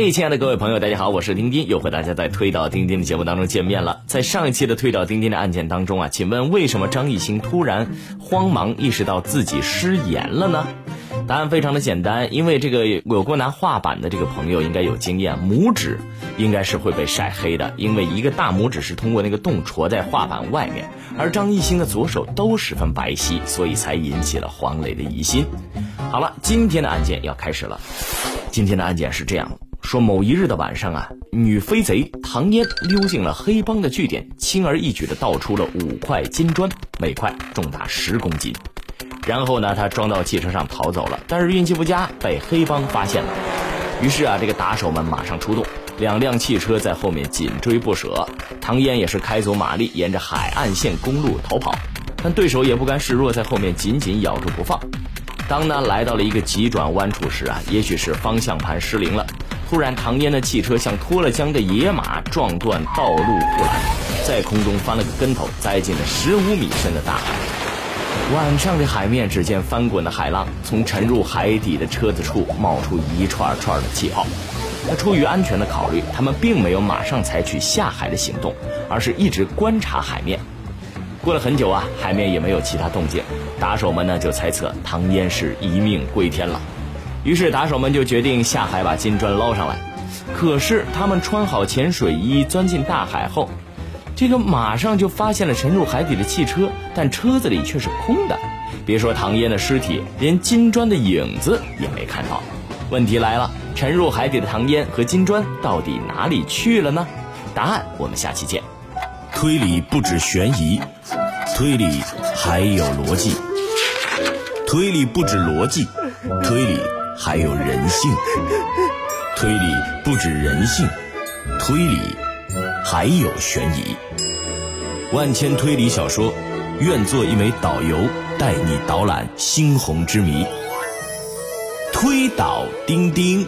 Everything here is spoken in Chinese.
嘿，亲爱的各位朋友，大家好，我是丁丁，又和大家在推倒钉钉的节目当中见面了。在上一期的推倒钉钉的案件当中啊，请问为什么张艺兴突然慌忙意识到自己失言了呢？答案非常的简单，因为这个有过拿画板的这个朋友应该有经验，拇指应该是会被晒黑的，因为一个大拇指是通过那个洞戳在画板外面，而张艺兴的左手都十分白皙，所以才引起了黄磊的疑心。好了，今天的案件要开始了，今天的案件是这样。说某一日的晚上啊，女飞贼唐嫣溜进了黑帮的据点，轻而易举地盗出了五块金砖，每块重达十公斤。然后呢，她装到汽车上逃走了。但是运气不佳，被黑帮发现了。于是啊，这个打手们马上出动，两辆汽车在后面紧追不舍。唐嫣也是开足马力，沿着海岸线公路逃跑。但对手也不甘示弱，在后面紧紧咬住不放。当呢来到了一个急转弯处时啊，也许是方向盘失灵了。突然，唐嫣的汽车像脱了缰的野马，撞断道路护栏，在空中翻了个跟头，栽进了十五米深的大海。晚上的海面，只见翻滚的海浪，从沉入海底的车子处冒出一串串的气泡。那出于安全的考虑，他们并没有马上采取下海的行动，而是一直观察海面。过了很久啊，海面也没有其他动静，打手们呢就猜测唐嫣是一命归天了。于是打手们就决定下海把金砖捞上来，可是他们穿好潜水衣钻进大海后，这个马上就发现了沉入海底的汽车，但车子里却是空的。别说唐嫣的尸体，连金砖的影子也没看到。问题来了，沉入海底的唐嫣和金砖到底哪里去了呢？答案我们下期见。推理不止悬疑，推理还有逻辑，推理不止逻辑，推理。还有人性，推理不止人性，推理还有悬疑。万千推理小说，愿做一枚导游，带你导览猩红之谜。推倒钉钉。